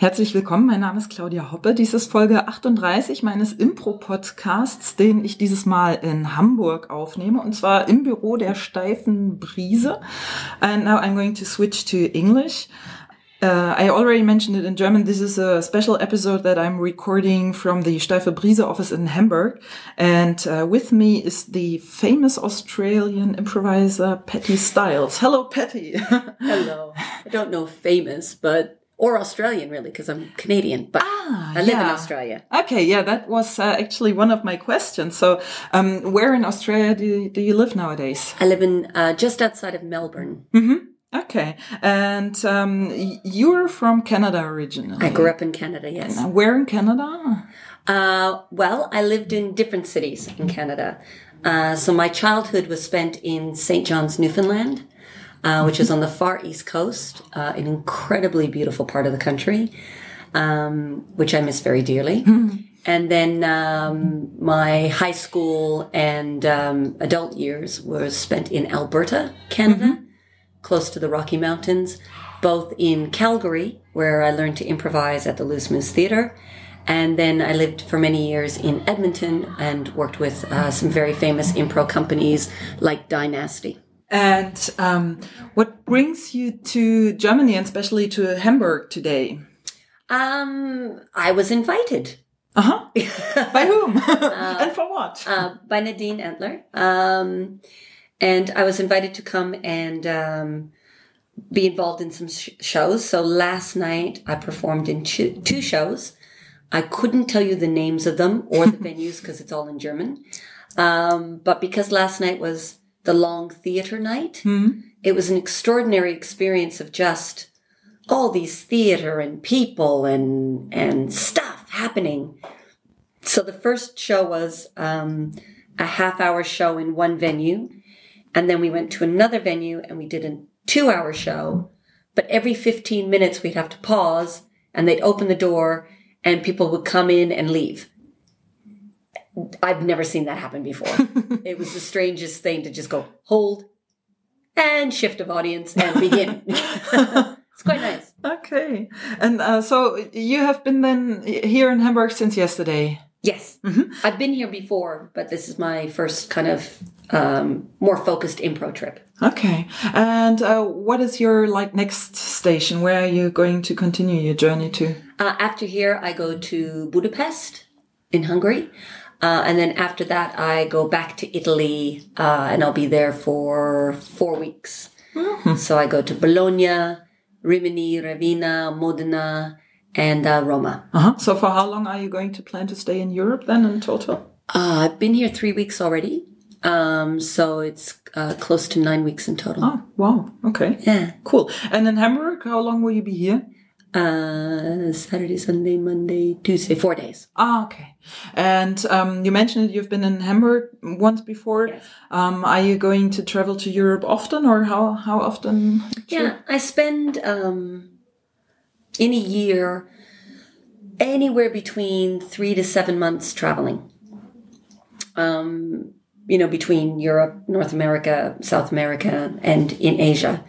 Herzlich willkommen, mein Name ist Claudia Hoppe. Dies ist Folge 38 meines Impro-Podcasts, den ich dieses Mal in Hamburg aufnehme, und zwar im Büro der steifen Brise. And now I'm going to switch to English. Uh, I already mentioned it in German. This is a special episode that I'm recording from the Steife Brise office in Hamburg. And uh, with me is the famous Australian improviser Patty Styles. Hello, Patty. Hello. I don't know famous, but or Australian really because I'm Canadian, but Ah, I live in. Australia. Okay, yeah, that was uh, actually one of my questions. So, um, where in Australia do you, do you live nowadays? I live in uh, just outside of Melbourne. Okay, and um, you're from Canada originally. I grew up in Canada. Yes. Where in Canada? Uh, well, I lived in different cities in Canada. Uh, so my childhood was spent in St. John's, Newfoundland, uh, which is on the far east coast, uh, an incredibly beautiful part of the country, um, which I miss very dearly. And then um, my high school and um, adult years were spent in Alberta, Canada, close to the Rocky Mountains, both in Calgary, where I learned to improvise at the Loose Moose Theatre, and then I lived for many years in Edmonton and worked with uh, some very famous improv companies like Die-Nasty. And um, what brings you to Germany and especially to Hamburg today? Um, I was invited Uh huh. By whom? and for what? uh, by Nadine Antler, um, and I was invited to come and um, be involved in some sh- shows. So last night I performed in two, two shows. I couldn't tell you the names of them or the venues because it's all in German. Um, but because last night was the long theater night, it was an extraordinary experience of just all these theater and people and and stuff happening. So the first show was um, a half hour show in one venue, and then we went to another venue and we did a two hour show. But every 15 minutes we'd have to pause and they'd open the door and people would come in and leave. I've never seen that happen before. it was the strangest thing to just go hold and shift of audience and begin. it's quite nice. Okay. And uh, so you have been then here in Hamburg since yesterday. Yes. I've been here before, but this is my first kind of um, more focused impro trip. Okay. And uh, what is your like next station? Where are you going to continue your journey to? Uh, after here, I go to Budapest in Hungary. Uh, and then after that, I go back to Italy uh, and I'll be there for four weeks. So I go to Bologna, Rimini, Ravenna, Modena, and uh, Roma. Uh-huh. So for how long are you going to plan to stay in Europe then in total? Uh, I've been here three weeks already. Um, so it's uh, close to nine weeks in total. Oh, wow. Okay. Yeah. Cool. And in Hamburg, how long will you be here? Uh, Saturday, Sunday, Monday, Tuesday, four days. Ah, okay. And um, you mentioned that you've been in Hamburg once before. Yes. Um, are you going to travel to Europe often, or how how often? Yeah, I spend um, in a year anywhere between three to seven months traveling. Um, you know, between Europe, North America, South America, and in Asia.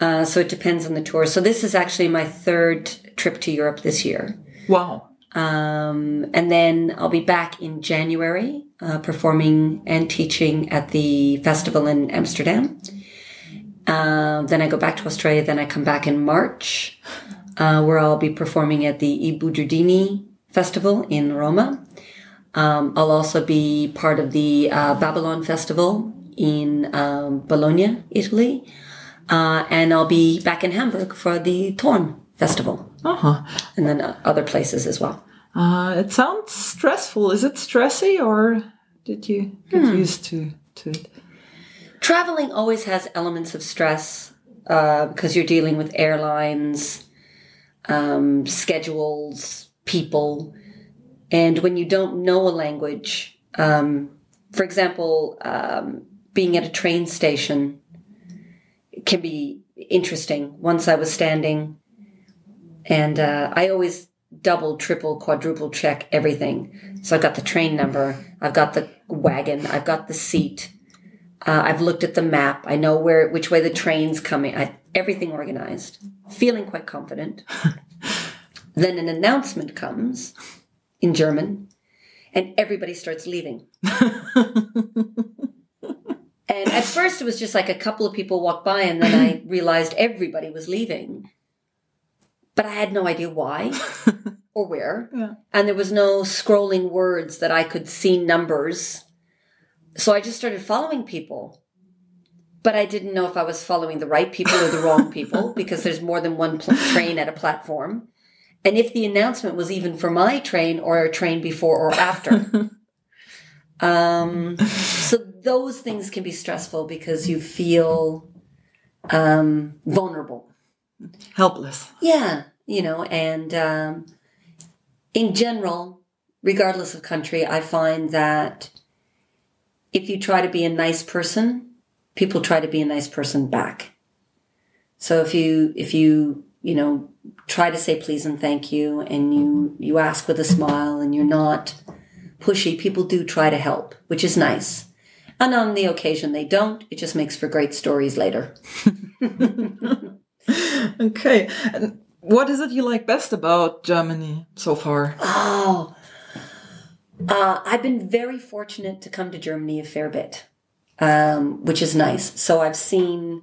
Uh, so it depends on the tour. So this is actually my third trip to Europe this year. Wow. Um, and then I'll be back in January uh, performing and teaching at the festival in Amsterdam. Um, then I go back to Australia. Then I come back in March, uh, where I'll be performing at the I Bugiardini Festival in Roma. Um, I'll also be part of the uh, Babylon Festival in um, Bologna, Italy. Uh, and I'll be back in Hamburg for the Torn Festival, Uh huh. and then uh, other places as well. Uh, it sounds stressful. Is it stressy, or did you get used to to it? traveling always has elements of stress uh, because you're dealing with airlines, um, schedules, people, and when you don't know a language, um, for example, um, being at a train station can be interesting. Once I was standing, and uh, I always double, triple, quadruple check everything. So I've got the train number, I've got the wagon, I've got the seat. Uh, I've looked at the map. I know where, which way the train's coming. I, everything organized. Feeling quite confident. Then an announcement comes in German, and everybody starts leaving. and at first, it was just like a couple of people walked by, and then I realized everybody was leaving. But I had no idea why or where. Yeah. And there was no scrolling words that I could see numbers. So I just started following people. But I didn't know if I was following the right people or the wrong people because there's more than one pl- train at a platform. And if the announcement was even for my train or a train before or after. um, so those things can be stressful because you feel um, vulnerable. Helpless. Yeah, you know, and um, in general, regardless of country, I find that if you try to be a nice person, people try to be a nice person back. So if you if you you know try to say please and thank you, and you you ask with a smile, and you're not pushy, people do try to help, which is nice. And on the occasion they don't, it just makes for great stories later. Okay. And what is it you like best about Germany so far? Oh, uh, I've been very fortunate to come to Germany a fair bit, um, which is nice. So I've seen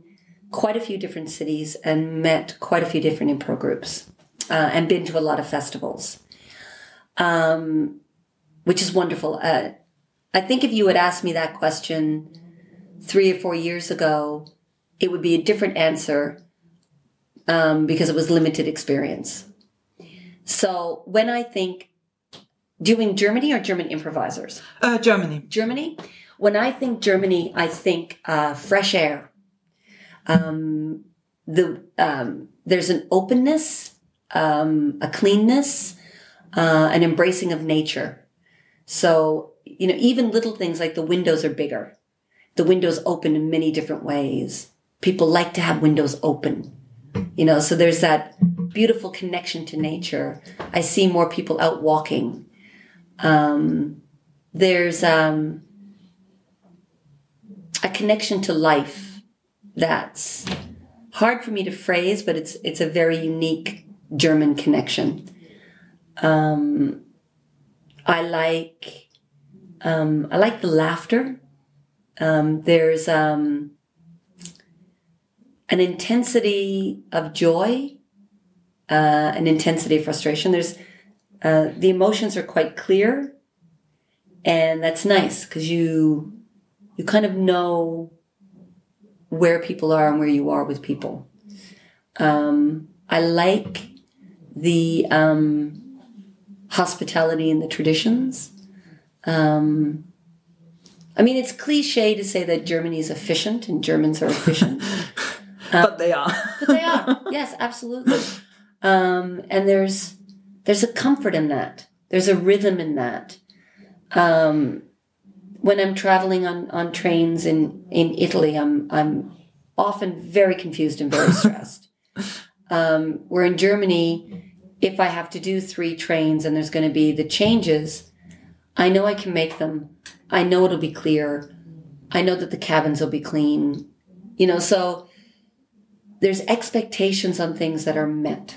quite a few different cities and met quite a few different improv groups uh, and been to a lot of festivals, um, which is wonderful. Uh, I think if you had asked me that question three or four years ago, it would be a different answer um, because it was limited experience. So when I think doing Germany or German improvisers, Uh, Germany. Germany. When I think Germany, I think uh, fresh air. Um, the um, there's an openness, um, a cleanness, uh, an embracing of nature. So you know, even little things like the windows are bigger. The windows open in many different ways. People like to have windows open. You know, so there's that beautiful connection to nature. I see more people out walking. Um, there's um, a connection to life that's hard for me to phrase, but it's it's a very unique German connection. Um, I like um, I like the laughter. Um, there's um, an intensity of joy, uh, an intensity of frustration. There's uh, the emotions are quite clear, and that's nice because you you kind of know where people are and where you are with people. Um, I like the um, hospitality and the traditions. Um, I mean, it's cliche to say that Germany is efficient and Germans are efficient. but they are. but they are. Yes, absolutely. Um, and there's there's a comfort in that. There's a rhythm in that. Um, when I'm traveling on, on trains in, in Italy, I'm I'm often very confused and very stressed. um, where in Germany, if I have to do three trains and there's going to be the changes, I know I can make them. I know it'll be clear. I know that the cabins will be clean. You know, so there's expectations on things that are met.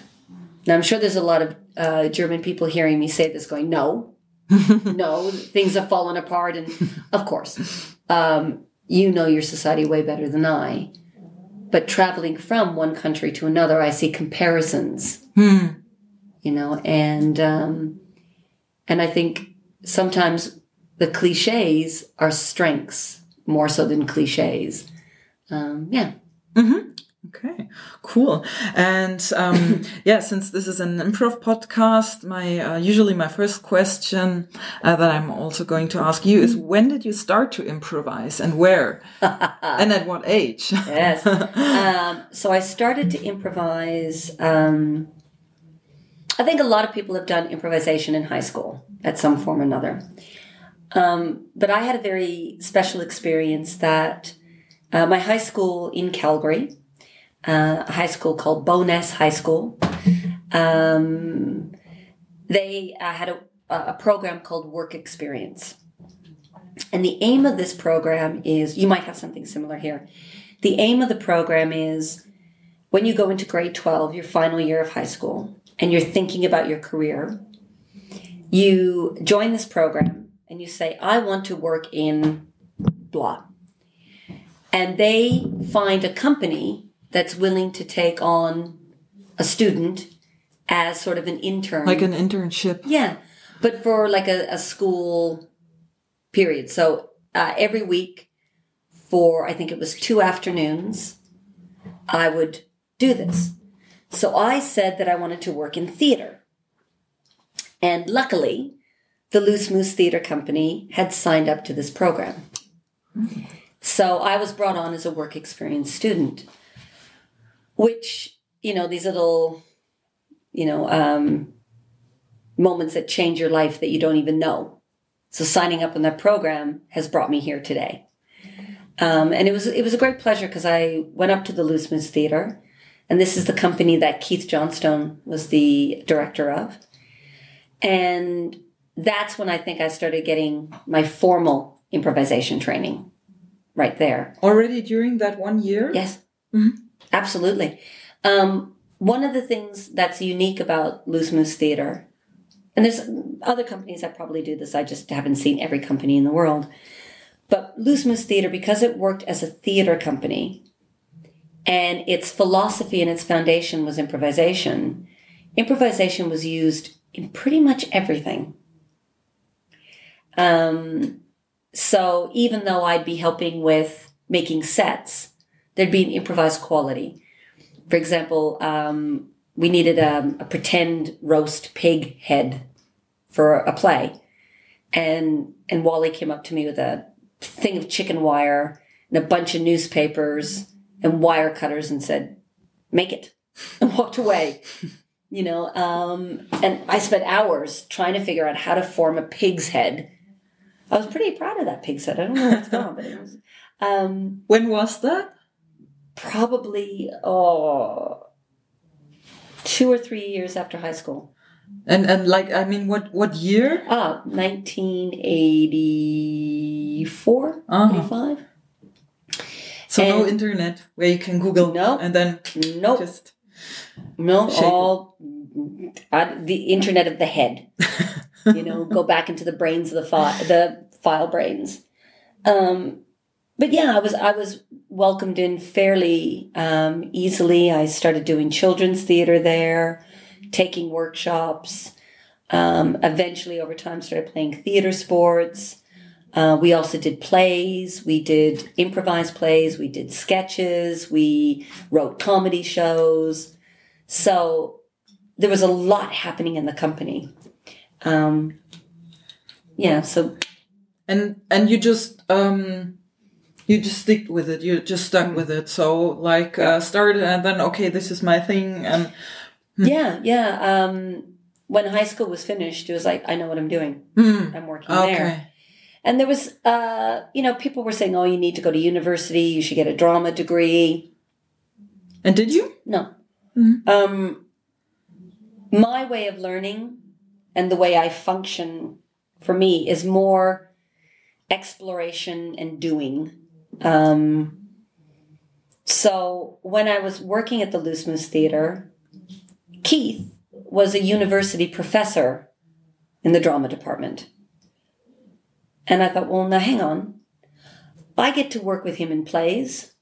Now, I'm sure there's a lot of uh, German people hearing me say this going, no, no, things have fallen apart. And of course, um, you know your society way better than I. But traveling from one country to another, I see comparisons, Hmm. you know, and, um, and I think sometimes the cliches are strengths more so than cliches. Um, yeah. Okay, cool. And um, yeah, since this is an improv podcast, my uh, usually my first question uh, that I'm also going to ask you is when did you start to improvise and where and at what age? Yes. um, so I started to improvise. Um, I think a lot of people have done improvisation in high school at some form or another. Um, but I had a very special experience that uh, my high school in Calgary, uh, a high school called Bowness High School, um, they uh, had a, a program called Work Experience. And the aim of this program is you might have something similar here. The aim of the program is when you go into grade 12, your final year of high school, and you're thinking about your career, you join this program and you say, I want to work in blah. And they find a company that's willing to take on a student as sort of an intern. Like an internship. Yeah. But for like a, a school period. So uh, every week for, I think it was two afternoons, I would do this. So I said that I wanted to work in theater. And luckily, the Loose Moose Theater Company had signed up to this program. So I was brought on as a work experience student, which, you know, these little, you know, um, moments that change your life that you don't even know. So signing up in that program has brought me here today. Um, and it was it was a great pleasure because I went up to the Loose Moose Theater, and this is the company that Keith Johnstone was the director of, and that's when I think I started getting my formal improvisation training, right there. Already during that one year. Yes, absolutely. Um, one of the things that's unique about Loose Moose Theater, and there's other companies that probably do this. I just haven't seen every company in the world but Loose Moose Theater, because it worked as a theater company and its philosophy and its foundation was improvisation, improvisation was used in pretty much everything. Um, so even though I'd be helping with making sets, there'd be an improvised quality. For example, um, we needed a, a pretend roast pig head for a play. And, and Wally came up to me with a thing of chicken wire and a bunch of newspapers and wire cutters and said, make it and walked away. You know, um, and I spent hours trying to figure out how to form a pig's head. I was pretty proud of that pig's head. I don't know what's but it was. Um, when was that? Probably oh, two or three years after high school. And and like I mean, what what year? Ah, 1984, Uh-huh. 85. So no internet where you can Google. No. And then Nope. just No, it. all uh, the internet of the head. you know, go back into the brains of the file, the file brains. Um, but yeah, I was I was welcomed in fairly um, easily. I started doing children's theater there, taking workshops. Um, eventually, over time, started playing theater sports. Uh, we also did plays. We did improvised plays. We did sketches. We wrote comedy shows. So there was a lot happening in the company. Um, yeah, so and and you just um you just stick with it. You're just stuck Mm. with it. So like uh, started and then okay, this is my thing. And yeah, yeah. Um, when high school was finished, it was like I know what I'm doing. hmm, I'm working there. And there was, uh, you know, people were saying, "Oh, you need to go to university. You should get a drama degree." and did you? No. Mhm. Um, my way of learning and the way I function for me is more exploration and doing. Um, so when I was working at the Loose Moose Theater, Keith was a university professor in the drama department. And I thought, well, now hang on. I get to work with him in plays,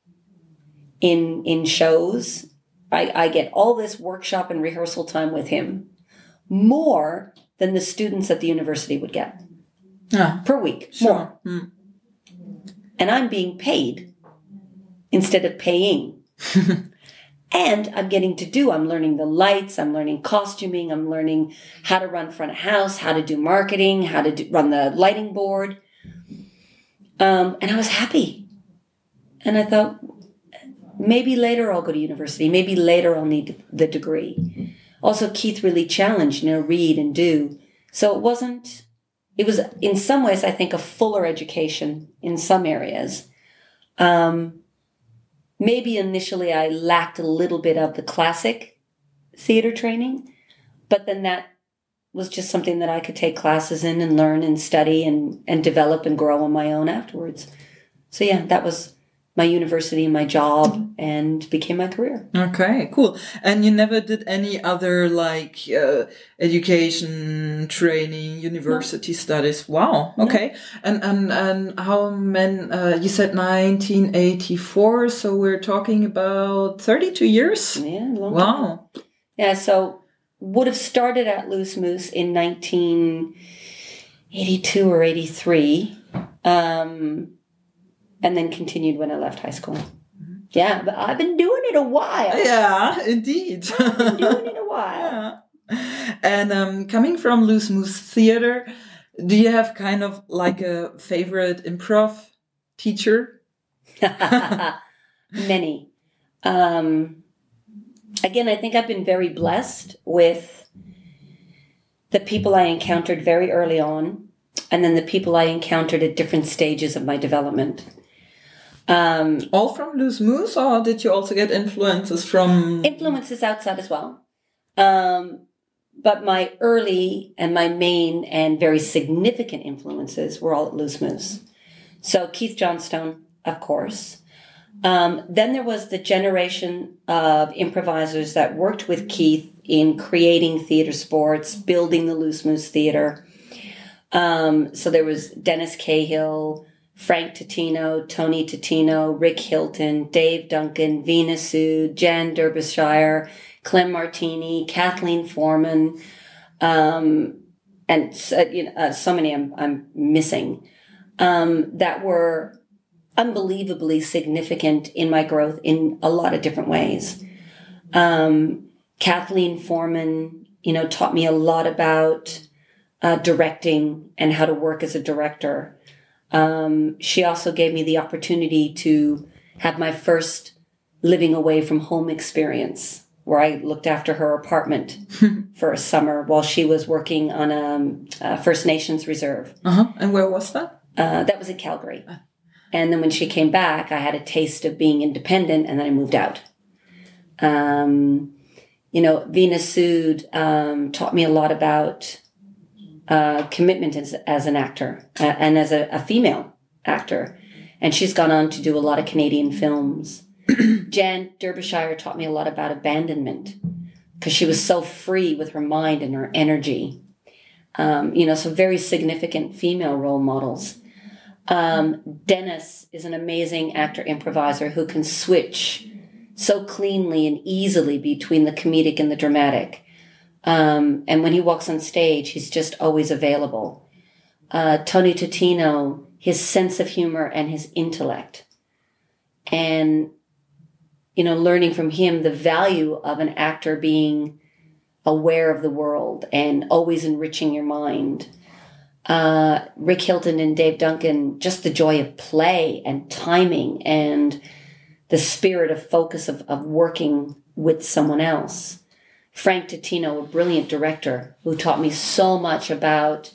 in in shows. I, I get all this workshop and rehearsal time with him, more than the students at the university would get Yeah, per week. More. sure. And I'm being paid instead of paying. and I'm getting to do, I'm learning the lights, I'm learning costuming, I'm learning how to run front of house, how to do marketing, how to do, run the lighting board. Um, and I was happy. And I thought, maybe later I'll go to university. Maybe later I'll need the degree. Also, Keith really challenged, you know, read and do. So it wasn't, it was in some ways, I think, a fuller education in some areas. Um, maybe initially I lacked a little bit of the classic theater training, but then that was just something that I could take classes in and learn and study and, and develop and grow on my own afterwards. So yeah, that was my university and my job and became my career. Okay, cool. And you never did any other like uh, education, training, university no. studies? Wow. Okay. No. And and and how many? Uh, you said 1984, so we're talking about 32 years. Yeah. wow. Time. Yeah. So would have started at Loose Moose in 1982 or 83. Um, and then continued when I left high school. Yeah, but I've been doing it a while. Yeah, indeed. I've been doing it a while. Yeah. And um, coming from Loose Moose Theater, do you have kind of like a favorite improv teacher? Many. Um, again, I think I've been very blessed with the people I encountered very early on, and then the people I encountered at different stages of my development. Um, All from Loose Moose, or did you also get influences from influences outside as well? Um, but my early and my main and very significant influences were all at Loose Moose. So Keith Johnstone, of course. Um, then there was the generation of improvisers that worked with Keith in creating theater sports, building the Loose Moose Theater. Um, so there was Dennis Cahill, Frank Totino, Tony Totino, Rick Hilton, Dave Duncan, Veena Sood, Jan Derbyshire, Clem Martini, Kathleen Foreman, um, and so, you know, uh, so many I'm, I'm missing um, that were unbelievably significant in my growth in a lot of different ways. Um, Kathleen Foreman, you know, taught me a lot about uh, directing and how to work as a director. Um, she also gave me the opportunity to have my first living away from home experience where I looked after her apartment for a summer while she was working on a, a First Nations reserve. Uh-huh. And where was that? Uh, that was in Calgary. Ah. And then when she came back, I had a taste of being independent and then I moved out. Um, you know, Veena Sood um, taught me a lot about uh, commitment as, as an actor uh, and as a, a, female actor. And she's gone on to do a lot of Canadian films. Jan Derbyshire taught me a lot about abandonment because she was so free with her mind and her energy. Um, you know, so very significant female role models. Um, Dennis is an amazing actor improviser who can switch so cleanly and easily between the comedic and the dramatic. Um, and when he walks on stage, he's just always available. Uh, Tony Totino, his sense of humor and his intellect. And, you know, learning from him the value of an actor being aware of the world and always enriching your mind. Uh, Rick Hilton and Dave Duncan, just the joy of play and timing and the spirit of focus of, of working with someone else. Frank Totino, a brilliant director who taught me so much about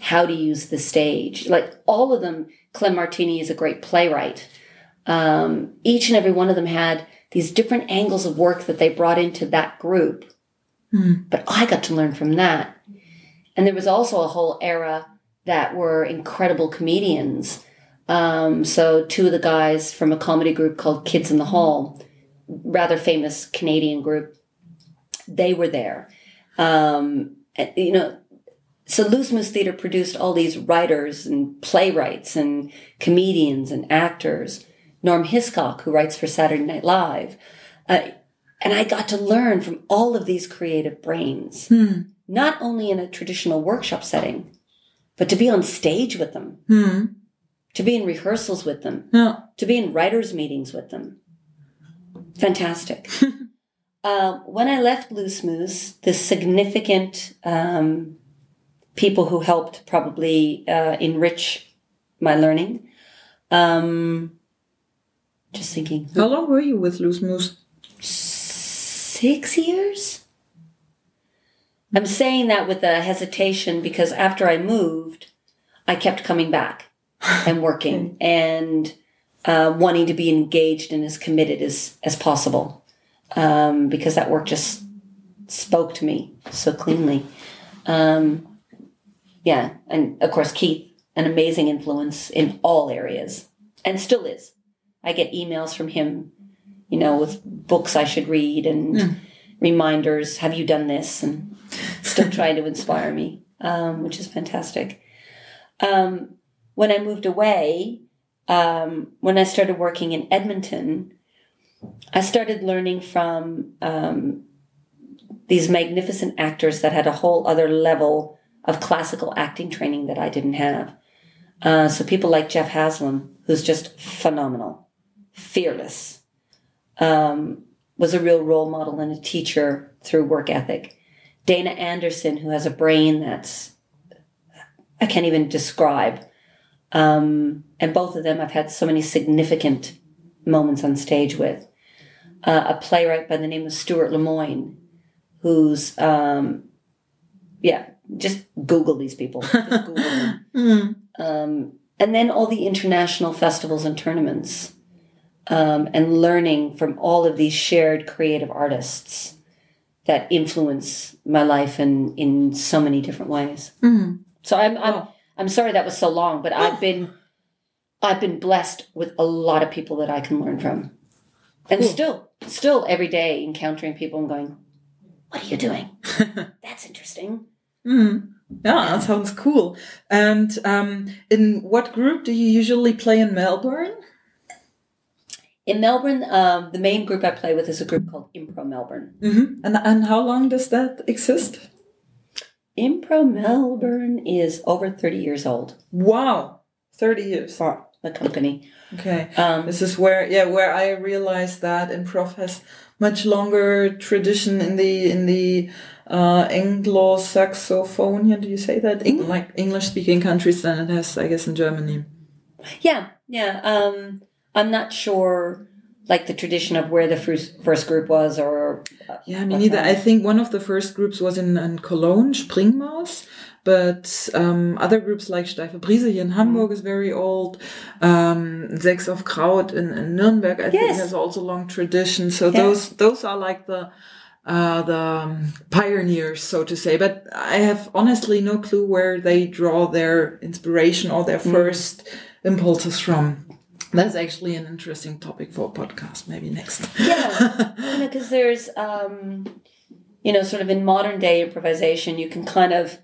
how to use the stage. Like all of them, Clem Martini is a great playwright. Um, each and every one of them had these different angles of work that they brought into that group. Mm. But I got to learn from that. And there was also a whole era that were incredible comedians. Um, so two of the guys from a comedy group called Kids in the Hall, rather famous Canadian group, they were there. Um, you know, so Loose Moose Theater produced all these writers and playwrights and comedians and actors. Norm Hiscock, who writes for Saturday Night Live. Uh, and I got to learn from all of these creative brains, hmm. not only in a traditional workshop setting, but to be on stage with them, hmm. to be in rehearsals with them, yeah. to be in writers' meetings with them. Fantastic. Uh, when I left Loose Moose, the significant um, people who helped probably uh, enrich my learning. Um, just thinking. How long were you with Loose Moose? Six years. I'm saying that with a hesitation because after I moved, I kept coming back and working and uh, wanting to be engaged and as committed as, as possible um, because that work just spoke to me so cleanly. Um, yeah, and of course Keith, an amazing influence in all areas, and still is. I get emails from him, you know, with books I should read and Mm. reminders. Have you done this? And still trying to inspire me, um, which is fantastic. Um, when I moved away, um, when I started working in Edmonton, I started learning from um, these magnificent actors that had a whole other level of classical acting training that I didn't have. Uh, so people like Jeff Haslam, who's just phenomenal, fearless, um, was a real role model and a teacher through work ethic. Dana Andersen, who has a brain that's I can't even describe. Um, and both of them I've had so many significant moments on stage with. Uh, a playwright by the name of Stewart Lemoine, who's, um, yeah, just Google these people. Just Google them. Mm. Um, and then all the international festivals and tournaments, um, and learning from all of these shared creative artists that influence my life in, in so many different ways. Mm. So I'm I'm Wow. I'm sorry that was so long, but I've been I've been blessed with a lot of people that I can learn from. And Cool. still still every day encountering people and going, What are you doing? That's interesting. Mm. Yeah, that sounds cool. And um, in what group do you usually play in Melbourne? In Melbourne, um, the main group I play with is a group called Impro Melbourne. hmm And and how long does that exist? Impro Melbourne is over 30 years old, Wow, thirty years. The company. Okay. Um, This is where, yeah, where I realized that improv has much longer tradition in the in the uh, Anglo-Saxophonia. Do you say that? Eng- like English-speaking countries than it has, I guess, in Germany. Yeah, yeah. Um, I'm not sure, like the tradition of where the first first group was, or uh, Yeah, me neither. I think one of the first groups was in, in Cologne, Springmaus. But um, other groups like Steife Brise here in Hamburg is very old. Um, Sechs of Kraut in, in Nuremberg, I think, has also long tradition. So those those are like the uh, the pioneers, so to say. But I have honestly no clue where they draw their inspiration or their first impulses from. That's actually an interesting topic for a podcast, maybe next. yeah, you know, because there's, um, you know, sort of in modern day improvisation, you can kind of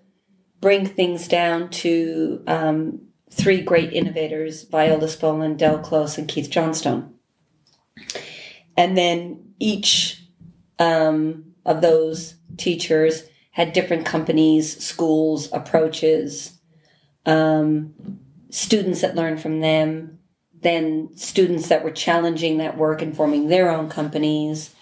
bring things down to um, three great innovators: Viola Spolin, Del Close, and Keith Johnstone. And then each um, of those teachers had different companies, schools, approaches, um, students that learned from them, then students that were challenging that work and forming their own companies,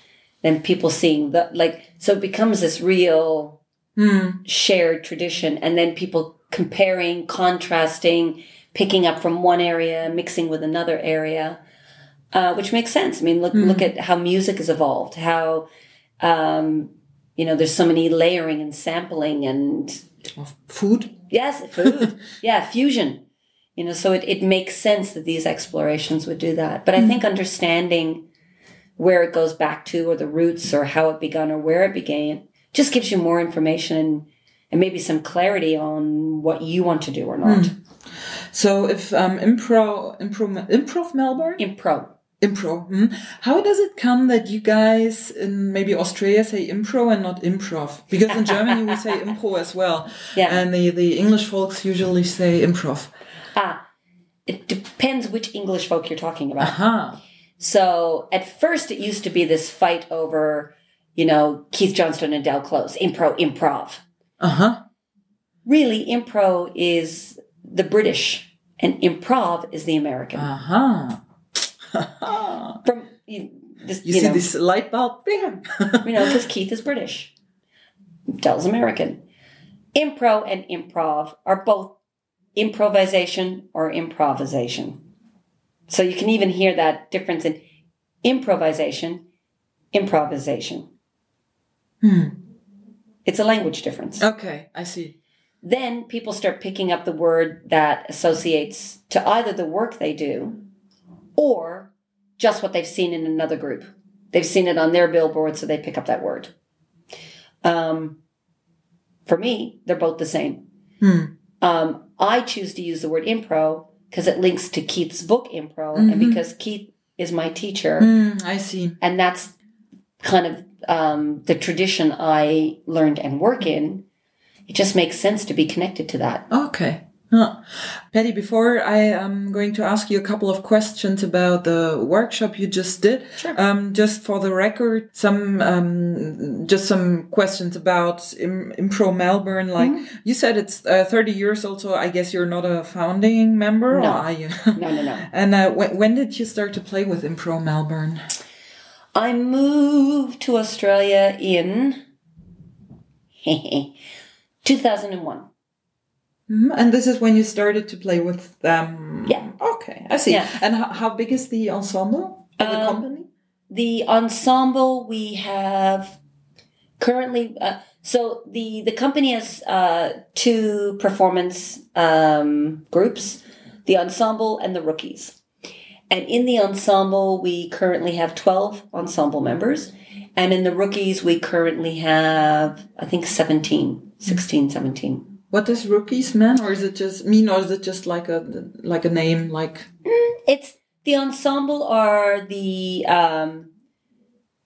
then people seeing the like so it becomes this real Hmm. shared tradition and then people comparing, contrasting, picking up from one area, mixing with another area. Uh, which makes sense. I mean, look look at how music has evolved. How um, you know, there's so many layering and sampling and Of food. Yes, food. yeah, fusion. You know, so it, it makes sense that these explorations would do that. But I think understanding where it goes back to or the roots or how it began or where it began just gives you more information and, and maybe some clarity on what you want to do or not. So if um, improv impro, improv Melbourne, Impro. impro. hmm. How does it come that you guys in maybe Australia say impro and not improv? Because in Germany we say impro as well, Yeah. and the the English folks usually say improv. Ah, it depends which English folk you're talking about. Aha. So at first, it used to be this fight over, you know, Keith Johnstone and Del Close, impro, improv. Uh huh. Really, impro is the British, and improv is the American. Aha. From you, this, You, you, see know, this light bulb? Bam. you know, because Keith is British, Del's American. Impro and improv are both improvisation or improvisation. So you can even hear that difference in improvisation, improvisation. Hmm. It's a language difference. Okay, I see. Then people start picking up the word that associates to either the work they do or just what they've seen in another group. They've seen it on their billboard, so they pick up that word. Um, for me, they're both the same. Hmm. Um, I choose to use the word impro because it links to Keith's book Impro, and Mhm. because Keith is my teacher, Mm, I see. and that's kind of um, the tradition I learned and work in. It just makes sense to be connected to that. Okay. Huh. Patti, before I am going to ask you a couple of questions about the workshop you just did, Sure. um, just for the record, some um, just some questions about Im- Impro Melbourne. Like Mm-hmm. you said, it's uh, 30 years old, so I guess you're not a founding member, No. or are you? No, no, no. and uh, when, when did you start to play with Impro Melbourne? I moved to Australia in 2001. Mhm. And this is when you started to play with them. Yeah. Okay, I see. Yeah. And how, how big is the ensemble of the Um, company? The ensemble we have currently, uh, so the the company has uh, two performance um, groups: the ensemble and the rookies. And in the ensemble, we currently have twelve ensemble members, and in the rookies, we currently have I think 17, 16, 17. What does rookies mean, or is it just mean, or is it just like a like a name, like? It's the ensemble are the um,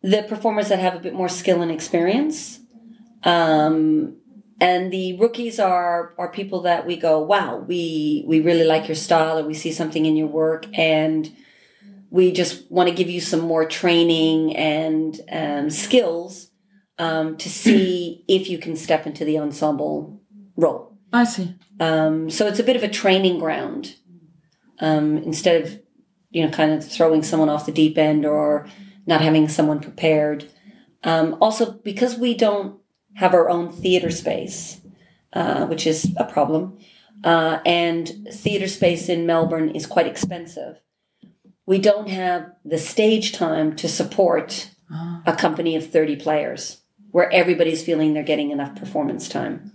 the performers that have a bit more skill and experience, um, and the rookies are are people that we go, wow, we we really like your style, or we see something in your work, and we just want to give you some more training and um, skills um, to see if you can step into the ensemble role. I see. Um, so it's a bit of a training ground um, instead of you know kind of throwing someone off the deep end or not having someone prepared. Um, also, because we don't have our own theater space, uh, which is a problem, uh, and theater space in Melbourne is quite expensive. We don't have the stage time to support a company of 30 players where everybody's feeling they're getting enough performance time.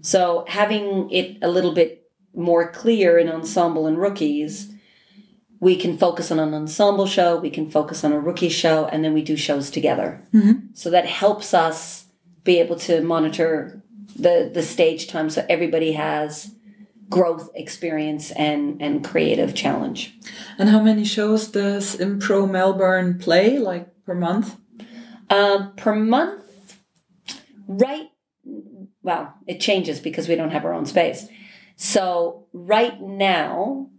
So having it a little bit more clear in ensemble and rookies, we can focus on an ensemble show, we can focus on a rookie show, and then we do shows together. So that helps us be able to monitor the the stage time, so everybody has growth experience and and creative challenge. And how many shows does Impro Melbourne play, like per month? Um, per month, right? Well, it changes because we don't have our own space. So right now,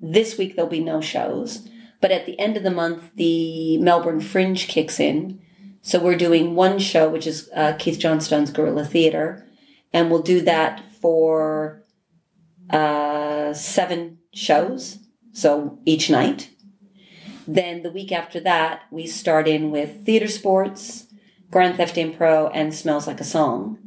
this week there'll be no shows, but at the end of the month, the Melbourne Fringe kicks in. So we're doing one show, which is uh, Keith Johnstone's Gorilla Theater, and we'll do that for uh, seven shows, so each night. Then the week after that, we start in with theater sports, Grand Theft Impro, and Smells Like a Song.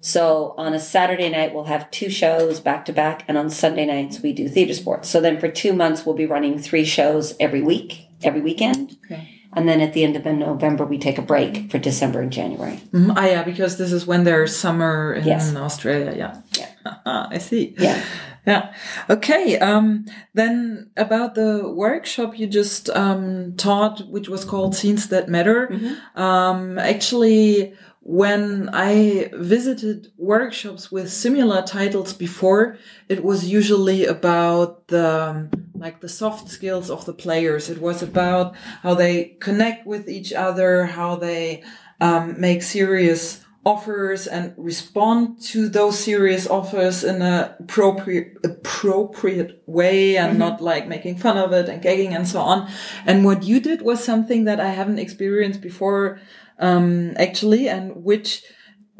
So on a Saturday night, we'll have two shows back to back, and on Sunday nights, we do theater sports. So then for two months, we'll be running three shows every week, every weekend. Okay. And then at the end of November, we take a break for December and January. Mhm. Ah, yeah, because this is when there's summer in Yes. Australia. Yeah. Yeah. I see. Yeah. Yeah. Okay. Um, then about the workshop you just um, taught, which was called Scenes That Matter. Um, actually, when I visited workshops with similar titles before, it was usually about the like the soft skills of the players. It was about how they connect with each other, how they um, make serious offers and respond to those serious offers in a appropriate appropriate way and not like making fun of it and gagging and so on. And what you did was something that I haven't experienced before um, actually, and which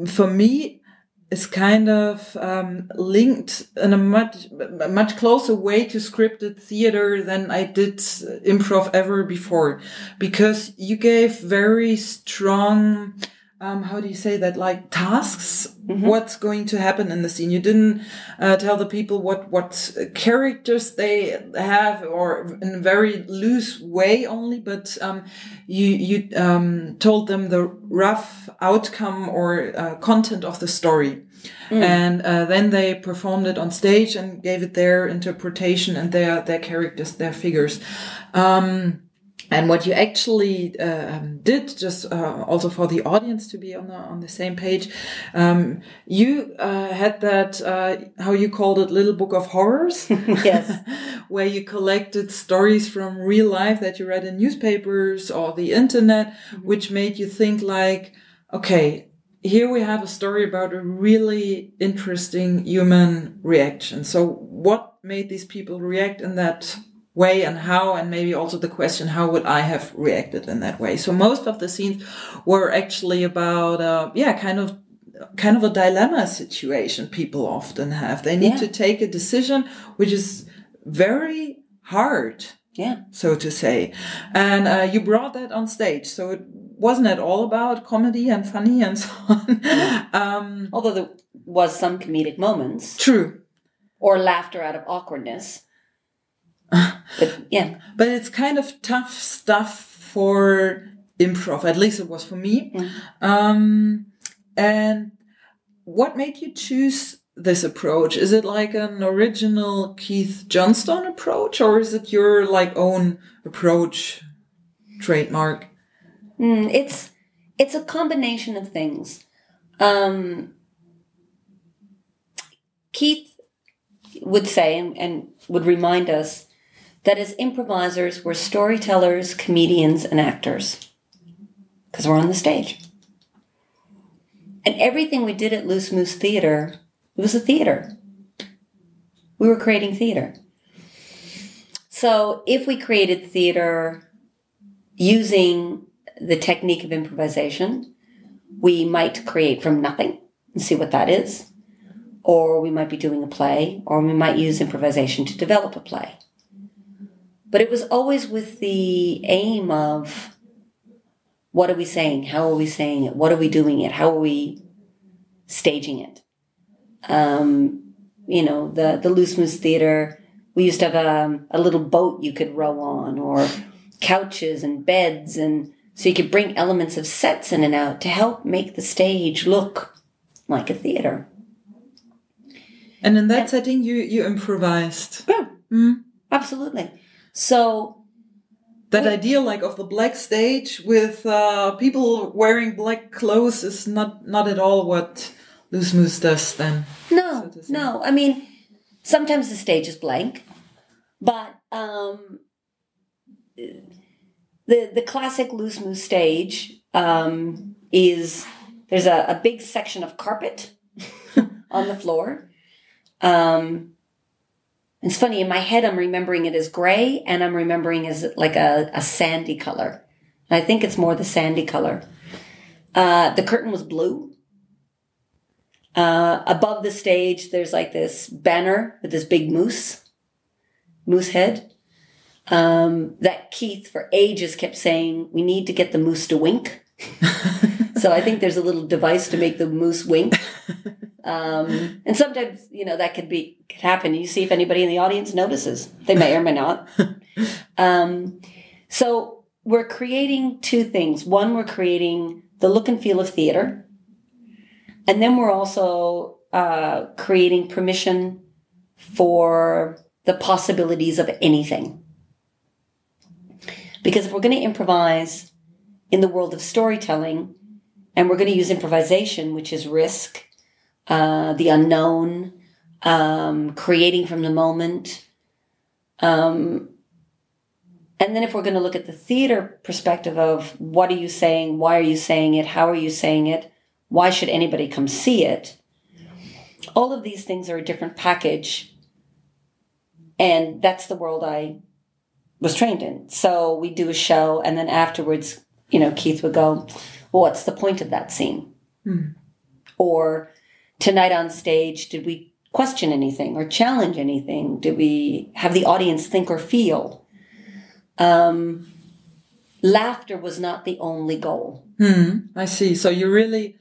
for me is kind of um, linked in a much much closer way to scripted theater than I did improv ever before, because you gave very strong. Um, how do you say that? Like tasks, what's going to happen in the scene. You didn't uh, tell the people what what characters they have, or in a very loose way only. But um, you you um, told them the rough outcome or uh, content of the story, and uh, then they performed it on stage and gave it their interpretation and their their characters, their figures. Um, and what you actually uh, um, did, just uh, also for the audience to be on the on the same page, um, you uh, had that uh, how you called it, little book of horrors, Yes. where you collected stories from real life that you read in newspapers or the internet, mm-hmm. which made you think like, okay, here we have a story about a really interesting human reaction. So what made these people react in that way and how and maybe also the question how would i have reacted in that way? So most of the scenes were actually about uh, yeah kind of kind of a dilemma situation people often have. They need yeah. to take a decision which is very hard yeah. so to say. And uh, you brought that on stage so it wasn't at all about comedy and funny and so on. Um, although there was some comedic moments. True. Or laughter out of awkwardness but yeah. But it's kind of tough stuff for improv at least it was for me. Um, and what made you choose this approach? Is it like an original keith johnstone approach or is it your like own approach trademark? Mm, it's it's a combination of things. Um, keith would say and, and would remind us that as improvisers, we're storytellers, comedians, and actors because we're on the stage. And everything we did at Loose Moose Theater, it was a theater. We were creating theater. So if we created theater using the technique of improvisation, we might create from nothing and see what that is. Or we might be doing a play, or we might use improvisation to develop a play. But it was always with the aim of what are we saying? How are we saying it? What are we doing it? How are we staging it? Um, you know, the, the Loose Moose Theater, we used to have a, um, a little boat you could row on or couches and beds. And so you could bring elements of sets in and out to help make the stage look like a theater. And in that and, setting, you, you improvised. Yeah, mm. absolutely. So that idea like of the black stage with uh, people wearing black clothes is not not at all what loose moose does then no so no i mean sometimes the stage is blank but um, the the classic loose moose stage um, is there's a, a, big section of carpet on the floor um, it's funny, in my head, I'm remembering it as gray and I'm remembering as like a, a sandy color. I think it's more the sandy color. Uh, the curtain was blue. Uh, above the stage, there's like this banner with this big moose, moose head. Um, that Keith for ages kept saying, we need to get the moose to wink. so I think there's a little device to make the moose wink. Um, and sometimes, you know, that could be could happen. You see if anybody in the audience notices. They may or may not. Um, so we're creating two things. One, we're creating the look and feel of theater, and then we're also uh, creating permission for the possibilities of anything. Because if we're going to improvise in the world of storytelling, and we're going to use improvisation, which is risk uh, the unknown, um, creating from the moment. Um, and then if we're going to look at the theater perspective of what are you saying, why are you saying it, how are you saying it, why should anybody come see it, all of these things are a different package. And that's the world I was trained in. So we do a show, and then afterwards, you know, Keith would go, Well, what's the point of that scene? Mm. Or tonight on stage, did we question anything or challenge anything? Did we have the audience think or feel? Um, laughter was not the only goal. Hmm, I see. So you really,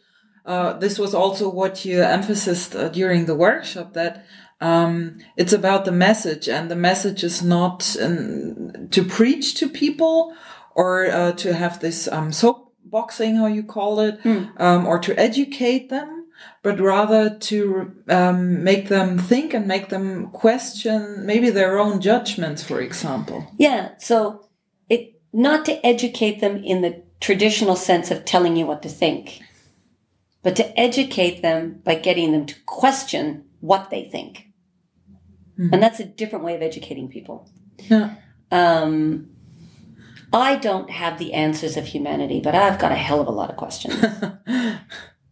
uh, this was also what you emphasized uh, during the workshop that um, it's about the message, and the message is not um, to preach to people or uh, to have this um, soapboxing, how you call it, mm. or to educate them but rather to um, make them think and make them question maybe their own judgments, for example. Yeah. So it not to educate them in the traditional sense of telling you what to think, but to educate them by getting them to question what they think. And that's a different way of educating people. Yeah. Um, I don't have the answers of humanity, but I've got a hell of a lot of questions.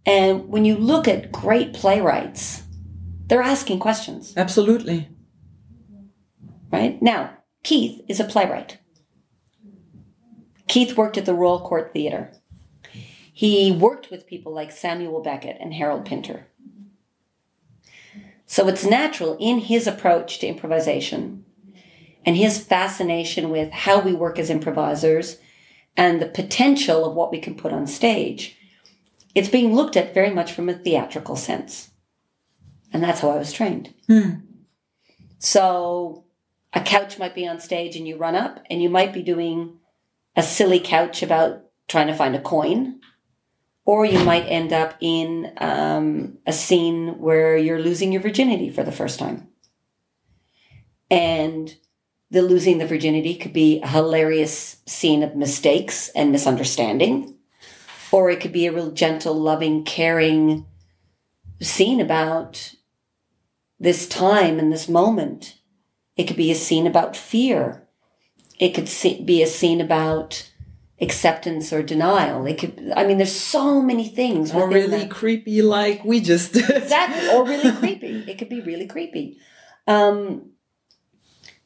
and when you look at great playwrights, they're asking questions, Absolutely. right? Now, Keith is a playwright. Keith worked at the Royal Court Theatre. He worked with people like Samuel Beckett and Harold Pinter. So it's natural in his approach to improvisation and his fascination with how we work as improvisers and the potential of what we can put on stage. It's being looked at very much from a theatrical sense. And that's how I was trained. So a couch might be on stage and you run up and you might be doing a silly couch about trying to find a coin. Or you might end up in um, a scene where you're losing your virginity for the first time. And the losing the virginity could be a hilarious scene of mistakes and misunderstanding. Or it could be a real gentle, loving, caring scene about this time and this moment. It could be a scene about fear. It could be a scene about acceptance or denial. It could, I mean, there's so many things. Or really that. creepy, like we just did. Exactly. Or really creepy. It could be really creepy. Um,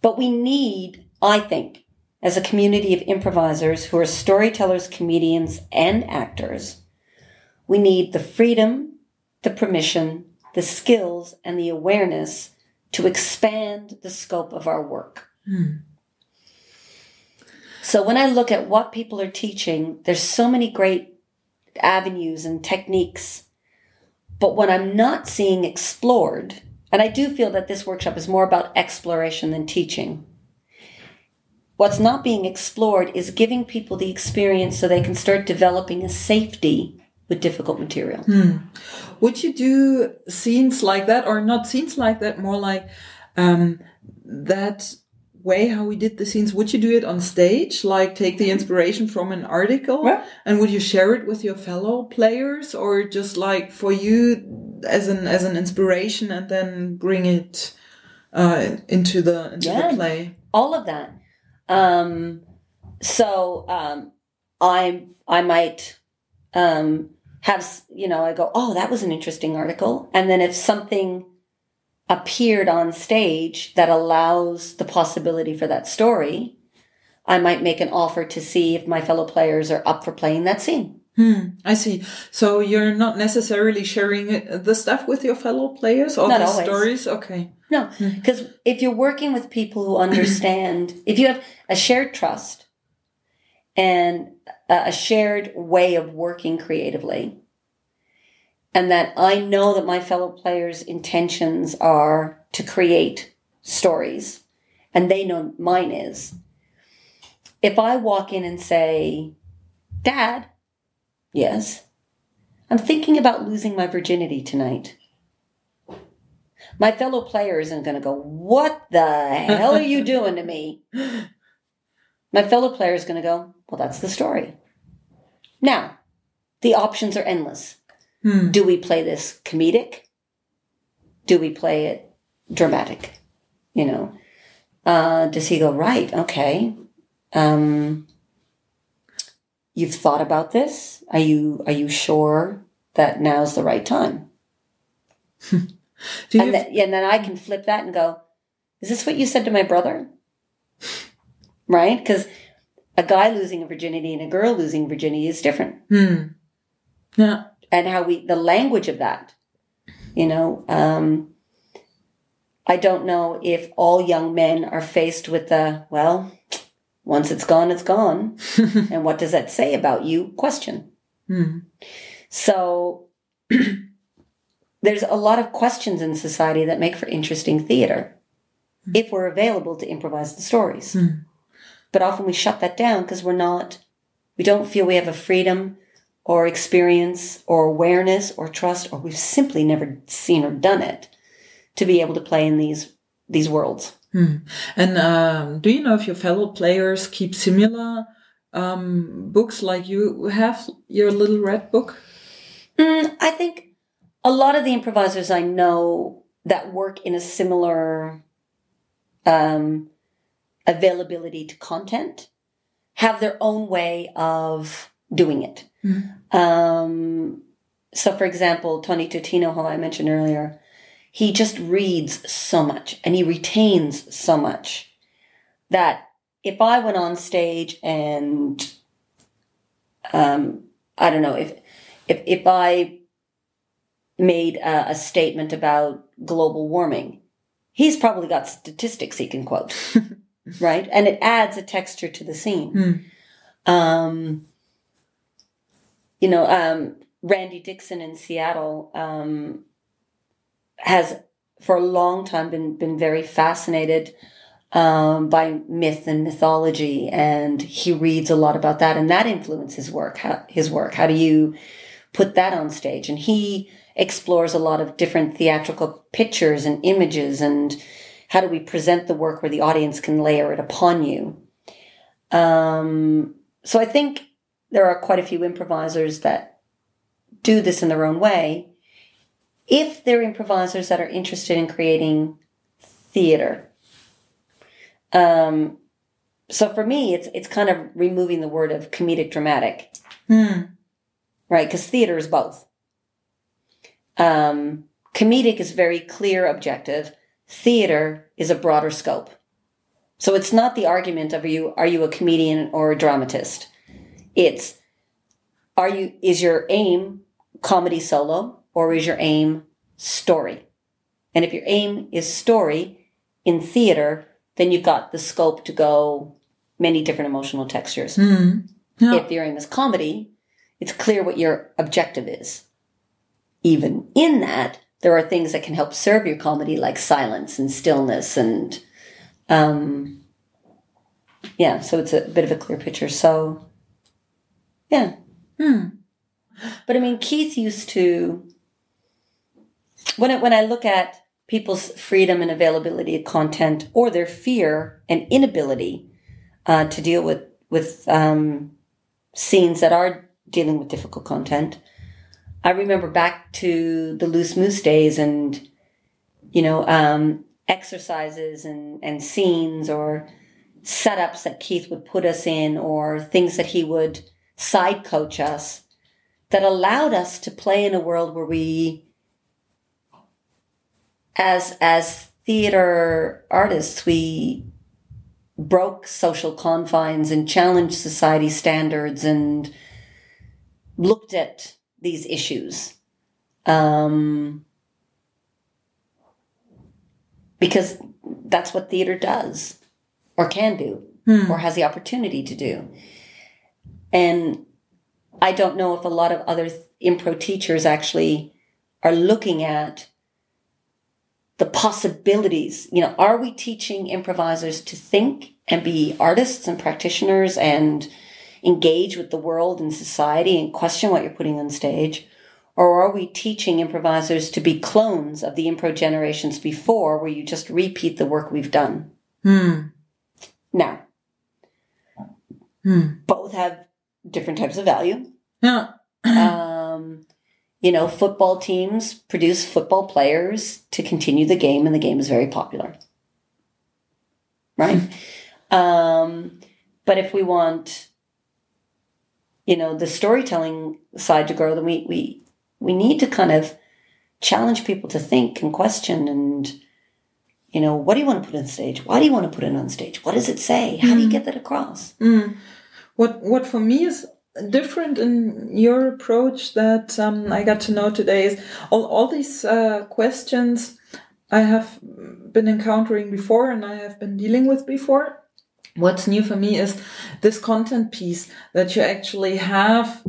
but we need, I think, as a community of improvisers who are storytellers, comedians, and actors, we need the freedom, the permission, the skills, and the awareness to expand the scope of our work. Hmm. So when I look at what people are teaching, there's so many great avenues and techniques. But what I'm not seeing explored, and I do feel that this workshop is more about exploration than teaching. What's not being explored is giving people the experience so they can start developing a safety with difficult material. Would you do scenes like that, or not scenes like that, more like um, that way how we did the scenes? Would you do it on stage, like take the inspiration from an article, Yeah. and would you share it with your fellow players, or just like for you as an as an inspiration, and then bring it uh, into the into Yeah. the play? all of that. Um, so um, I I might um, have you know I go oh that was an interesting article, and then if something appeared on stage that allows the possibility for that story, I might make an offer to see if my fellow players are up for playing that scene. Hmm, I see. So you're not necessarily sharing the stuff with your fellow players, or Not the always. stories. Okay. No, because if you're working with people who understand, if you have a shared trust and a shared way of working creatively, and that I know that my fellow players' intentions are to create stories, and they know mine is. If I walk in and say, Dad, yes, I'm thinking about losing my virginity tonight my fellow player isn't going to go, What the hell are you doing to me? My fellow player is going to go, Well, that's the story. Now, the options are endless. Hmm. Do we play this comedic? Do we play it dramatic? You know, uh, does he go, Right, okay. Um, you've thought about this? Are you, are you sure that now's the right time? Do you and, then, and then I can flip that and go, is this what you said to my brother? Right? Because a guy losing a virginity and a girl losing virginity is different. Hmm. Yeah. And how we, the language of that, you know, um, I don't know if all young men are faced with the, well, once it's gone, it's gone. and what does that say about you? Question. Hmm. So there's a lot of questions in society that make for interesting theater if we're available to improvise the stories. But often we shut that down because we're not, we don't feel we have a freedom or experience or awareness or trust, or we've simply never seen or done it to be able to play in these these worlds. And um, do you know if your fellow players keep similar um, books like you have your little red book? Mm, I think a lot of the improvisers I know that work in a similar um, availability to content have their own way of doing it. Um, so, for example, Tony Totino, who I mentioned earlier, he just reads so much and he retains so much that if I went on stage and um, I don't know if if if I made a, a statement about global warming, he's probably got statistics he can quote, right? And it adds a texture to the scene. Um, you know, um, Randy Dixon in Seattle um, has for a long time been been very fascinated um, by myth and mythology, and he reads a lot about that, and that influences his work. How, his work. How do you put that on stage? And he explores a lot of different theatrical pictures and images, and how do we present the work where the audience can layer it upon you. Um, so I think there are quite a few improvisers that do this in their own way. If they're improvisers that are interested in creating theater, um, so for me, it's it's kind of removing the word of comedic dramatic, right? Because theater is both. Um, comedic is very clear, objective. Theater is a broader scope. So it's not the argument of are you are you a comedian or a dramatist. It's are you is your aim comedy solo or is your aim story? And if your aim is story in theater, then you've got the scope to go many different emotional textures. Yeah. If your aim is comedy, it's clear what your objective is. Even in that, there are things that can help serve your comedy, like silence and stillness, and um, yeah. So it's a bit of a clear picture. So yeah. Hmm. But I mean, Keith used to when I, when I look at people's freedom and availability of content, or their fear and inability uh, to deal with with um, scenes that are dealing with difficult content. I remember back to the loose moose days and you know um, exercises and and scenes or setups that Keith would put us in or things that he would side coach us that allowed us to play in a world where we as as theater artists we broke social confines and challenged society standards and looked at these issues. Um, because that's what theater does or can do or has the opportunity to do. And i don't know if a lot of other th- impro teachers actually are looking at the possibilities you know are we teaching improvisers to think and be artists and practitioners and engage with the world and society and question what you're putting on stage or are we teaching improvisers to be clones of the impro generations before where you just repeat the work we've done Hmm. now both have different types of value Yeah. um, you know, football teams produce football players to continue the game, and the game is very popular. Right? um, but if we want, you know, the storytelling side to grow, then we, we, we need to kind of challenge people to think and question and, you know, what do you want to put on stage? Why do you want to put it on stage? What does it say? How do you get that across? What what for me is different in your approach that um, I got to know today is all all these uh, questions I have been encountering before and I have been dealing with before. What's new for me is this content piece that you actually have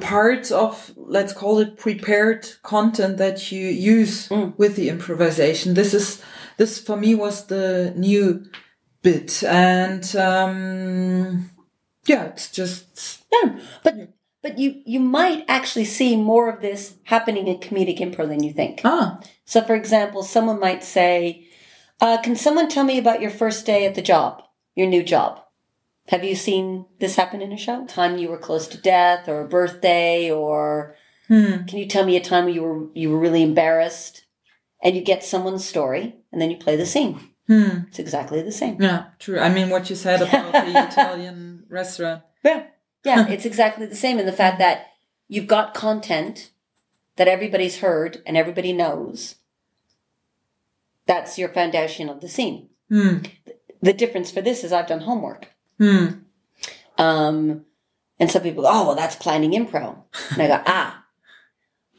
parts of let's call it prepared content that you use with the improvisation. This is this for me was the new bit and um yeah it's just Yeah, but but you you might actually see more of this happening in comedic improv than you think. ah So, for example, someone might say, uh, "Can someone tell me about your first day at the job, your new job? Have you seen this happen in a show? Time you were close to death, or a birthday, or can you tell me a time where you were you were really embarrassed?" And you get someone's story, and then you play the scene. It's exactly the same. Yeah, true. I mean, what you said about the Italian restaurant. Yeah. Yeah, it's exactly the same in the fact that you've got content that everybody's heard and everybody knows. That's your foundation of the scene. Hmm. The difference for this is I've done homework. Hmm. Um, and some people go, oh, well, that's planning improv. And I go, ah,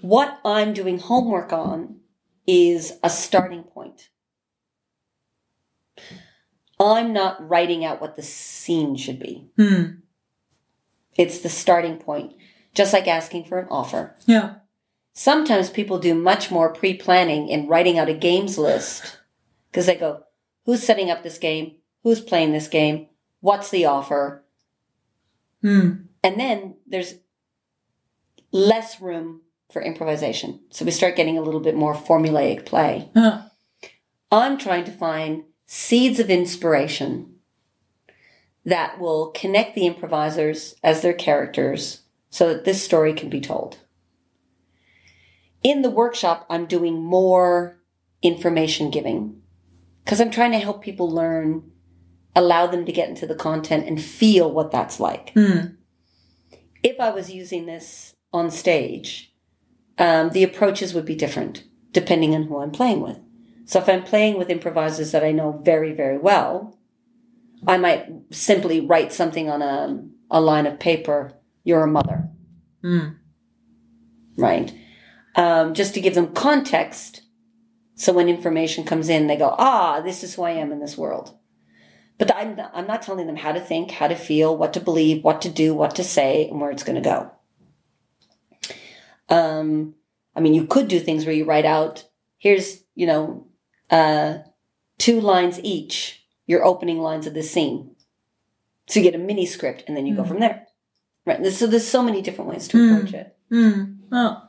what I'm doing homework on is a starting point. I'm not writing out what the scene should be. Hmm. It's the starting point, just like asking for an offer. Yeah. Sometimes people do much more pre planning in writing out a games list because they go, who's setting up this game? Who's playing this game? What's the offer? Hmm. And then there's less room for improvisation. So we start getting a little bit more formulaic play. I'm trying to find seeds of inspiration that will connect the improvisers as their characters so that this story can be told. In the workshop, I'm doing more information giving because I'm trying to help people learn, allow them to get into the content and feel what that's like. Hmm. If I was using this on stage, um, the approaches would be different depending on who I'm playing with. So if I'm playing with improvisers that I know very, very well, I might simply write something on a, a line of paper, you're a mother, Hmm. right? Um, just to give them context. So when information comes in, they go, ah, this is who I am in this world. But I'm not, I'm not telling them how to think, how to feel, what to believe, what to do, what to say, and where it's going to go. Um, I mean, you could do things where you write out, here's, you know, uh, two lines each, your opening lines of the scene. So you get a mini script and then you go from there. Right. So there's so many different ways to approach it. Hmm. Oh.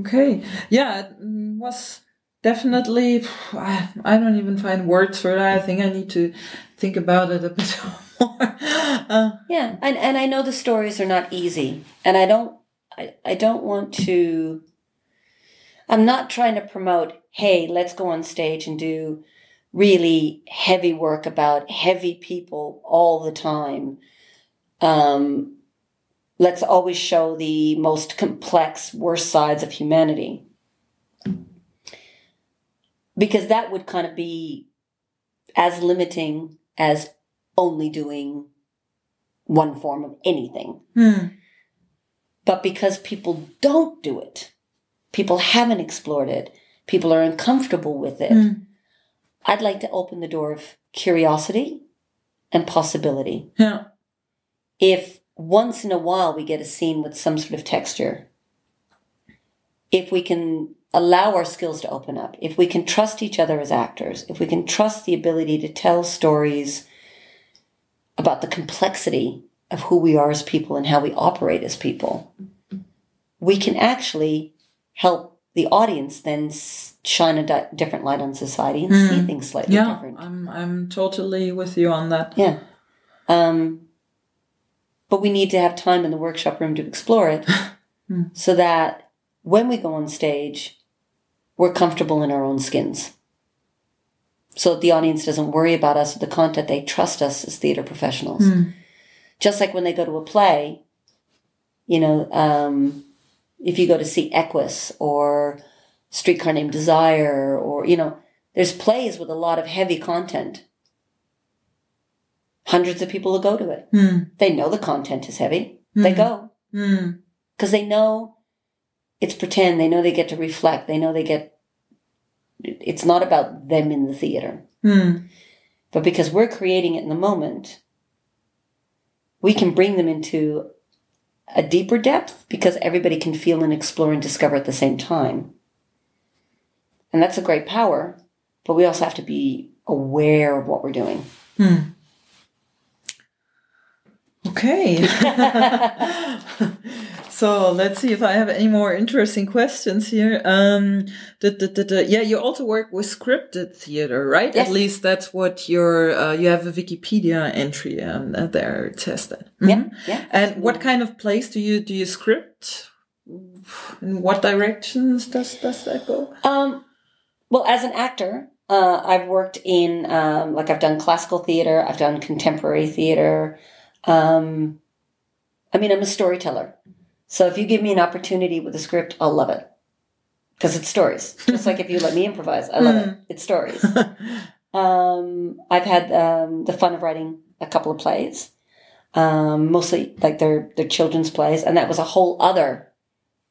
Okay. Yeah, it was definitely. I, I don't even find words for that. I think I need to think about it a bit more. Uh, Yeah, and and I know the stories are not easy, and I don't I, I don't want to. I'm not trying to promote. Hey, let's go on stage and do really heavy work about heavy people all the time. Um, let's always show the most complex, worst sides of humanity. Because that would kind of be as limiting as only doing one form of anything. hmm. But because people don't do it, people haven't explored it, people are uncomfortable with it, Hmm. I'd like to open the door of curiosity and possibility. Yeah. If once in a while we get a scene with some sort of texture, if we can allow our skills to open up, if we can trust each other as actors, if we can trust the ability to tell stories about the complexity of who we are as people and how we operate as people, we can actually help the audience then shine a di- different light on society and see things slightly Yeah. different. I'm I'm totally with you on that. Yeah. Um, but we need to have time in the workshop room to explore it so that when we go on stage, we're comfortable in our own skins. So that the audience doesn't worry about us or the content, they trust us as theater professionals. Just like when they go to a play, you know, um, if you go to see Equus or Streetcar Named Desire, or, you know, there's plays with a lot of heavy content hundreds of people will go to it. Hmm. They know the content is heavy. They go Hmm. because they know it's pretend. They know they get to reflect. They know they get. It's not about them in the theater, Hmm. but because we're creating it in the moment, we can bring them into a deeper depth because everybody can feel and explore and discover at the same time. And that's a great power, but we also have to be aware of what we're doing. Hmm. Okay. so let's see if I have any more interesting questions here. Um, the, the, the- yeah, you also work with scripted theater, right? Yes. At least that's what your uh, you have a Wikipedia entry um, there tested. that. Yeah, yeah. And what kind of plays do you do you script? In what directions does does that go? Um, well, as an actor, Uh, I've worked in, um, like, I've done classical theater, I've done contemporary theater. Um, I mean, I'm a storyteller. So if you give me an opportunity with a script, I'll love it. Because it's stories. Just like if you let me improvise, I love it. It's stories. um, I've had um, the fun of writing a couple of plays, um, mostly like they're, they're children's plays. And that was a whole other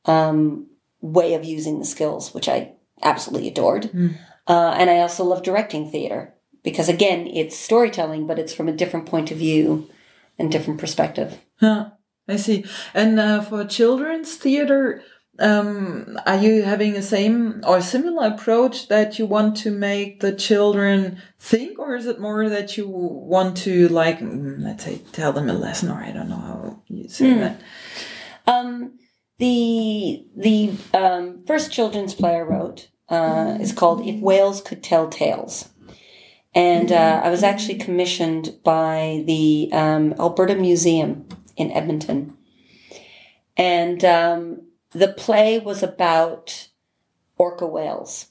um, way of using the skills, which I absolutely adored. Mm. Uh, and I also love directing theater because, again, it's storytelling, but it's from a different point of view and different perspective. Huh, I see. And uh, for children's theater, um, are you having a same or similar approach that you want to make the children think, or is it more that you want to, like, mm, let's say, tell them a lesson, or I don't know how you say Hmm. that? Um, the the um, first children's play I wrote uh, is called "If Whales Could Tell Tales," and uh, I was actually commissioned by the um, Alberta Museum in Edmonton, and um, the play was about orca whales,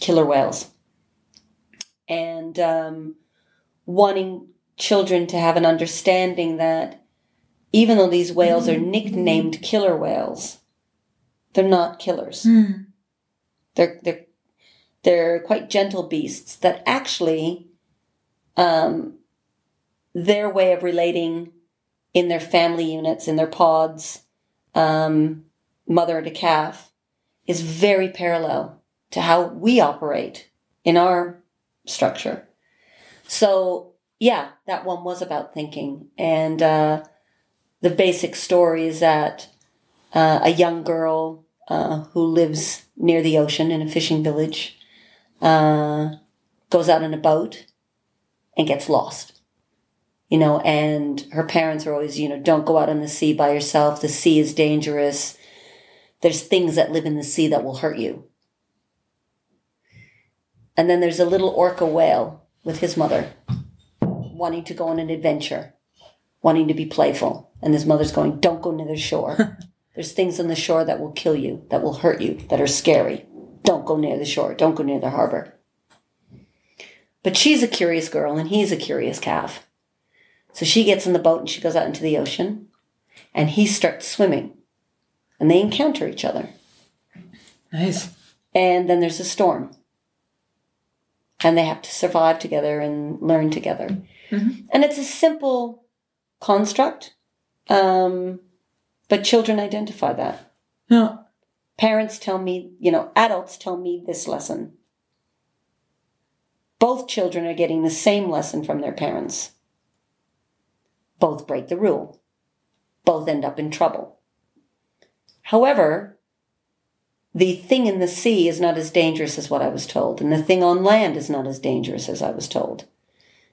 killer whales, and um, wanting children to have an understanding that even though these whales are nicknamed killer whales, they're not killers. Hmm. They're they're they're quite gentle beasts that actually um, their way of relating in their family units, in their pods, um, mother to calf, is very parallel to how we operate in our structure. So yeah, that one was about thinking and. Uh, the basic story is that uh, a young girl uh, who lives near the ocean in a fishing village uh, goes out in a boat and gets lost. You know, and her parents are always, you know, don't go out on the sea by yourself. The sea is dangerous. There's things that live in the sea that will hurt you. And then there's a little orca whale with his mother wanting to go on an adventure, wanting to be playful. And his mother's going, Don't go near the shore. There's things on the shore that will kill you, that will hurt you, that are scary. Don't go near the shore. Don't go near the harbor. But she's a curious girl and he's a curious calf. So she gets in the boat and she goes out into the ocean and he starts swimming and they encounter each other. Nice. And then there's a storm. And they have to survive together and learn together. Mhm. And it's a simple construct, um, but children identify that. Yeah. Parents tell me, you know, adults tell me this lesson. Both children are getting the same lesson from their parents. Both break the rule. Both end up in trouble. However, the thing in the sea is not as dangerous as what I was told, and the thing on land is not as dangerous as I was told.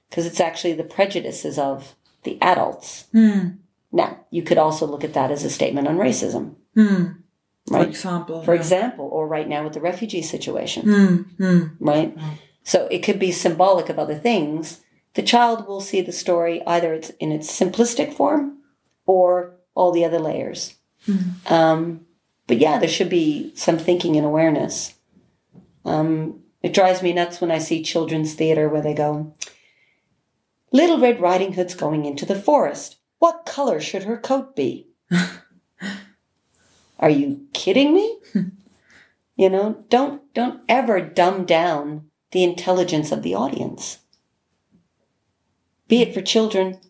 Because it's actually the prejudices of the adults. Hmm. Now, you could also look at that as a statement on racism, Hmm. For example. For yeah. example, or right now with the refugee situation, Hmm. Hmm. right? So it could be symbolic of other things. The child will see the story either it's in its simplistic form or all the other layers. Um, but yeah, there should be some thinking and awareness. Um, it drives me nuts when I see children's theater where they go, Little Red Riding Hood's going into the forest. What color should her coat be? Are you kidding me? you know, don't don't ever dumb down the intelligence of the audience. Be it for children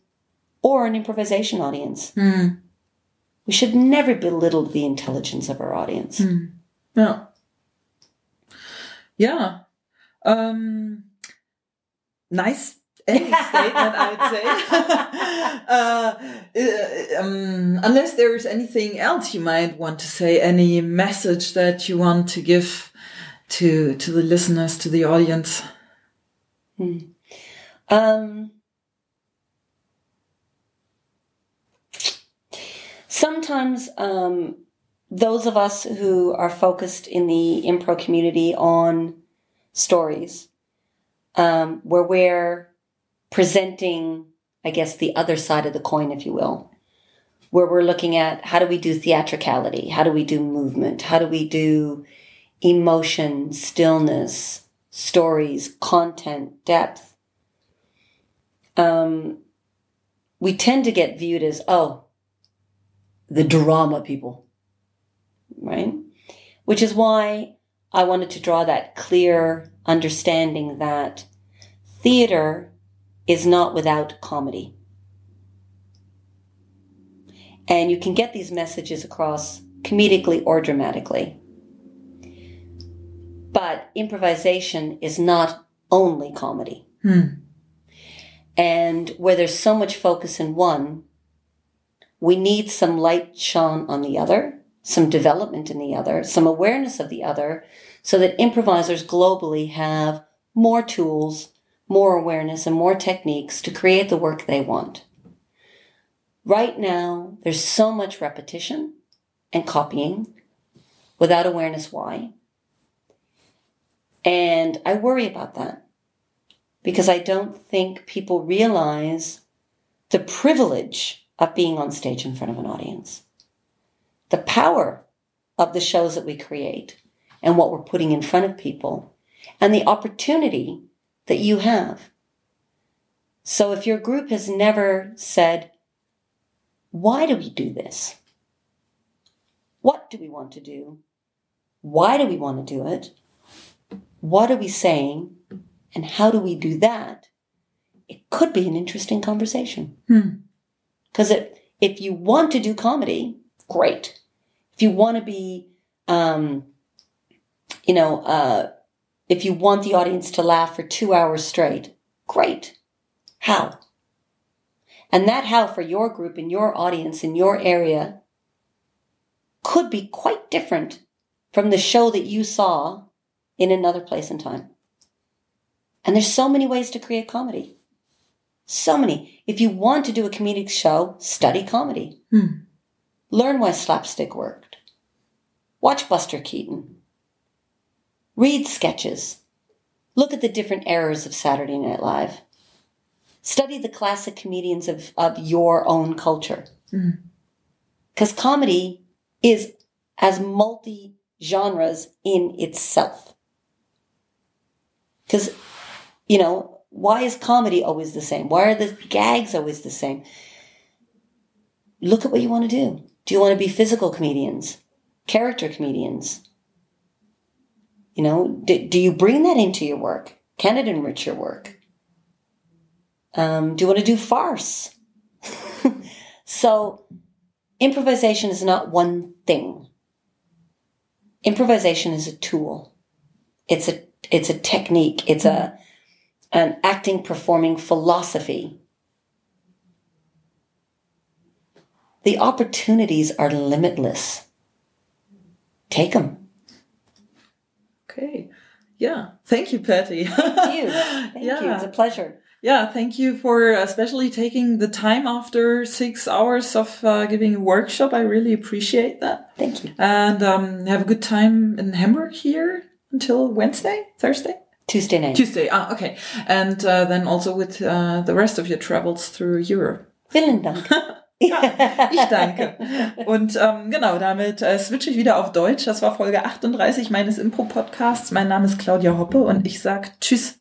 or an improvisation audience. Hmm. We should never belittle the intelligence of our audience. Yeah. Yeah. Um, nice ending statement, I'd say. uh, uh, um, unless there's anything else you might want to say, any message that you want to give to to the listeners, to the audience. Um, sometimes um, those of us who are focused in the improv community on stories, um, where we're presenting, I guess, the other side of the coin, if you will, where we're looking at how do we do theatricality, how do we do movement, how do we do emotion, stillness, stories, content, depth, um, we tend to get viewed as, oh, the drama people, right? Which is why I wanted to draw that clear understanding that theater is not without comedy. And you can get these messages across comedically or dramatically. But improvisation is not only comedy. Hmm. And where there's so much focus in one, we need some light shone on the other, some development in the other, some awareness of the other, so that improvisers globally have more tools, more awareness, and more techniques to create the work they want. Right now, there's so much repetition and copying without awareness why. And I worry about that because I don't think people realize the privilege of being on stage in front of an audience, the power of the shows that we create and what we're putting in front of people, and the opportunity that you have. So if your group has never said, why do we do this? What do we want to do? Why do we want to do it? What are we saying? And how do we do that? It could be an interesting conversation. Hmm. Because if, if you want to do comedy, great. If you want to be, um, you know, uh, if you want the audience to laugh for two hours straight, great. How? And that how for your group and your audience in your area could be quite different from the show that you saw in another place and time. And there's so many ways to create comedy. So many. If you want to do a comedic show, study comedy. Hmm. Learn why slapstick worked. Watch Buster Keaton. Read sketches. Look at the different eras of Saturday Night Live. Study the classic comedians of, of your own culture. Mm. Because comedy is as multi genres in itself. Because, you know, why is comedy always the same? Why are the gags always the same? Look at what you want to do. Do you want to be physical comedians? Character comedians? You know, do, do you bring that into your work? Can it enrich your work? Um, do you want to do farce? so, improvisation is not one thing. Improvisation is a tool. It's a it's a technique. It's a an acting performing philosophy. The opportunities are limitless. Take them. Okay. Yeah. Thank you, Patti. Thank you. Thank you. It's a pleasure. Yeah, thank you for especially taking the time after six hours of uh, giving a workshop. I really appreciate that. Thank you. And um, have a good time in Hamburg here until Wednesday, Thursday, Tuesday night. Tuesday. Ah, okay. And uh, then also with uh, the rest of your travels through Europe. Vielen Dank. Ich danke. Und ähm, genau, damit äh, switche ich wieder auf Deutsch. Das war Folge 38 meines Impro-Podcasts. Mein Name ist Claudia Hoppe und ich sag Tschüss.